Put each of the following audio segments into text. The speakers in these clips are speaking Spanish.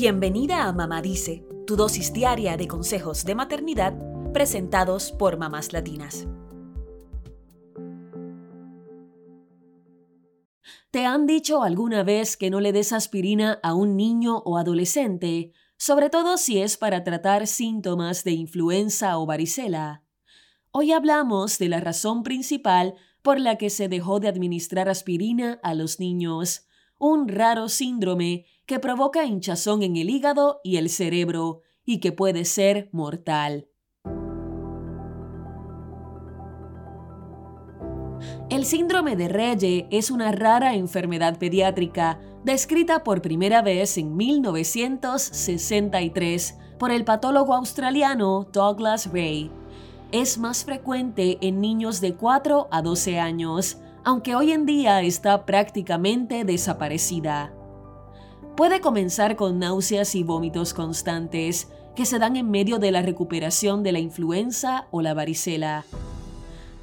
Bienvenida a Mamá Dice, tu dosis diaria de consejos de maternidad presentados por mamás latinas. ¿Te han dicho alguna vez que no le des aspirina a un niño o adolescente, sobre todo si es para tratar síntomas de influenza o varicela? Hoy hablamos de la razón principal por la que se dejó de administrar aspirina a los niños, un raro síndrome que provoca hinchazón en el hígado y el cerebro y que puede ser mortal. El síndrome de Reye es una rara enfermedad pediátrica descrita por primera vez en 1963 por el patólogo australiano Douglas Ray. Es más frecuente en niños de 4 a 12 años, aunque hoy en día está prácticamente desaparecida. Puede comenzar con náuseas y vómitos constantes que se dan en medio de la recuperación de la influenza o la varicela.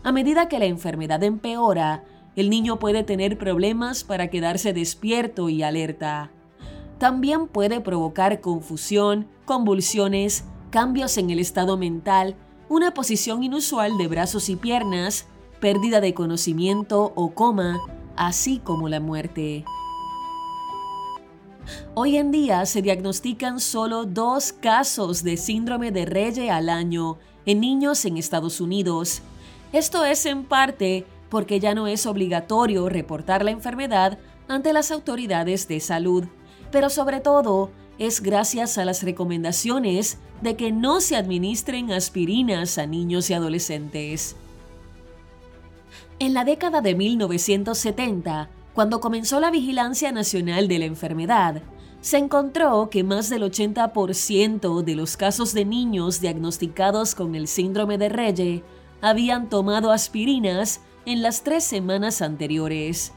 A medida que la enfermedad empeora, el niño puede tener problemas para quedarse despierto y alerta. También puede provocar confusión, convulsiones, cambios en el estado mental, una posición inusual de brazos y piernas, pérdida de conocimiento o coma, así como la muerte. Hoy en día se diagnostican solo dos casos de síndrome de Reye al año en niños en Estados Unidos. Esto es en parte porque ya no es obligatorio reportar la enfermedad ante las autoridades de salud, pero sobre todo es gracias a las recomendaciones de que no se administren aspirinas a niños y adolescentes. En la década de 1970, cuando comenzó la vigilancia nacional de la enfermedad, se encontró que más del 80% de los casos de niños diagnosticados con el síndrome de Reye habían tomado aspirinas en las tres semanas anteriores.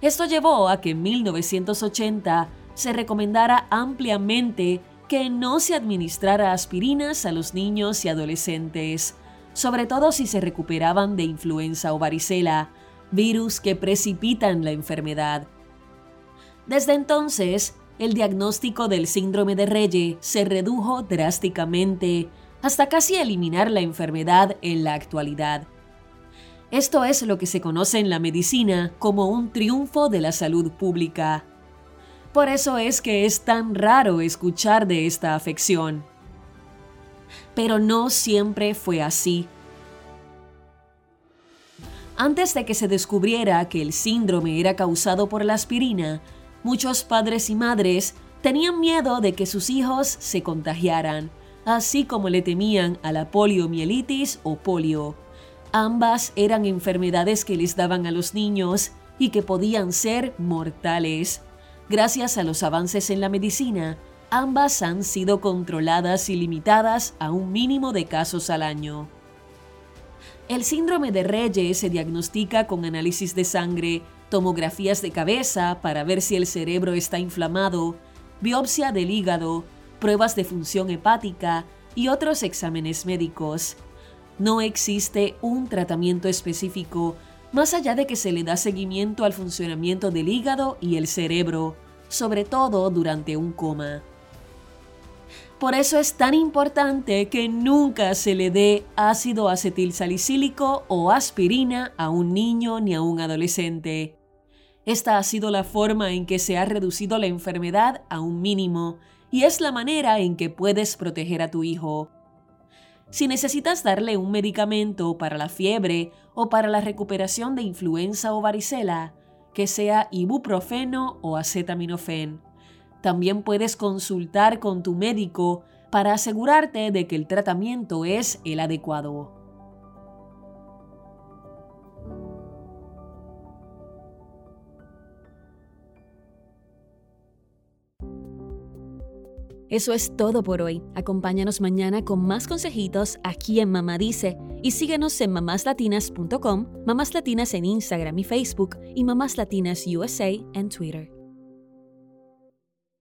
Esto llevó a que en 1980 se recomendara ampliamente que no se administrara aspirinas a los niños y adolescentes, sobre todo si se recuperaban de influenza o varicela, virus que precipitan la enfermedad. Desde entonces, el diagnóstico del síndrome de Reye se redujo drásticamente hasta casi eliminar la enfermedad en la actualidad. Esto es lo que se conoce en la medicina como un triunfo de la salud pública. Por eso es que es tan raro escuchar de esta afección. Pero no siempre fue así. Antes de que se descubriera que el síndrome era causado por la aspirina, muchos padres y madres tenían miedo de que sus hijos se contagiaran, así como le temían a la poliomielitis o polio. Ambas eran enfermedades que les daban a los niños y que podían ser mortales. Gracias a los avances en la medicina, ambas han sido controladas y limitadas a un mínimo de casos al año. El síndrome de Reye se diagnostica con análisis de sangre, tomografías de cabeza para ver si el cerebro está inflamado, biopsia del hígado, pruebas de función hepática y otros exámenes médicos. No existe un tratamiento específico, más allá de que se le da seguimiento al funcionamiento del hígado y el cerebro, sobre todo durante un coma. Por eso es tan importante que nunca se le dé ácido acetilsalicílico o aspirina a un niño ni a un adolescente. Esta ha sido la forma en que se ha reducido la enfermedad a un mínimo y es la manera en que puedes proteger a tu hijo. Si necesitas darle un medicamento para la fiebre o para la recuperación de influenza o varicela, que sea ibuprofeno o acetaminofén. También puedes consultar con tu médico para asegurarte de que el tratamiento es el adecuado. Eso es todo por hoy. Acompáñanos mañana con más consejitos aquí en Mamá Dice y síguenos en mamáslatinas.com, Mamás Latinas en Instagram y Facebook y Mamás Latinas USA en Twitter.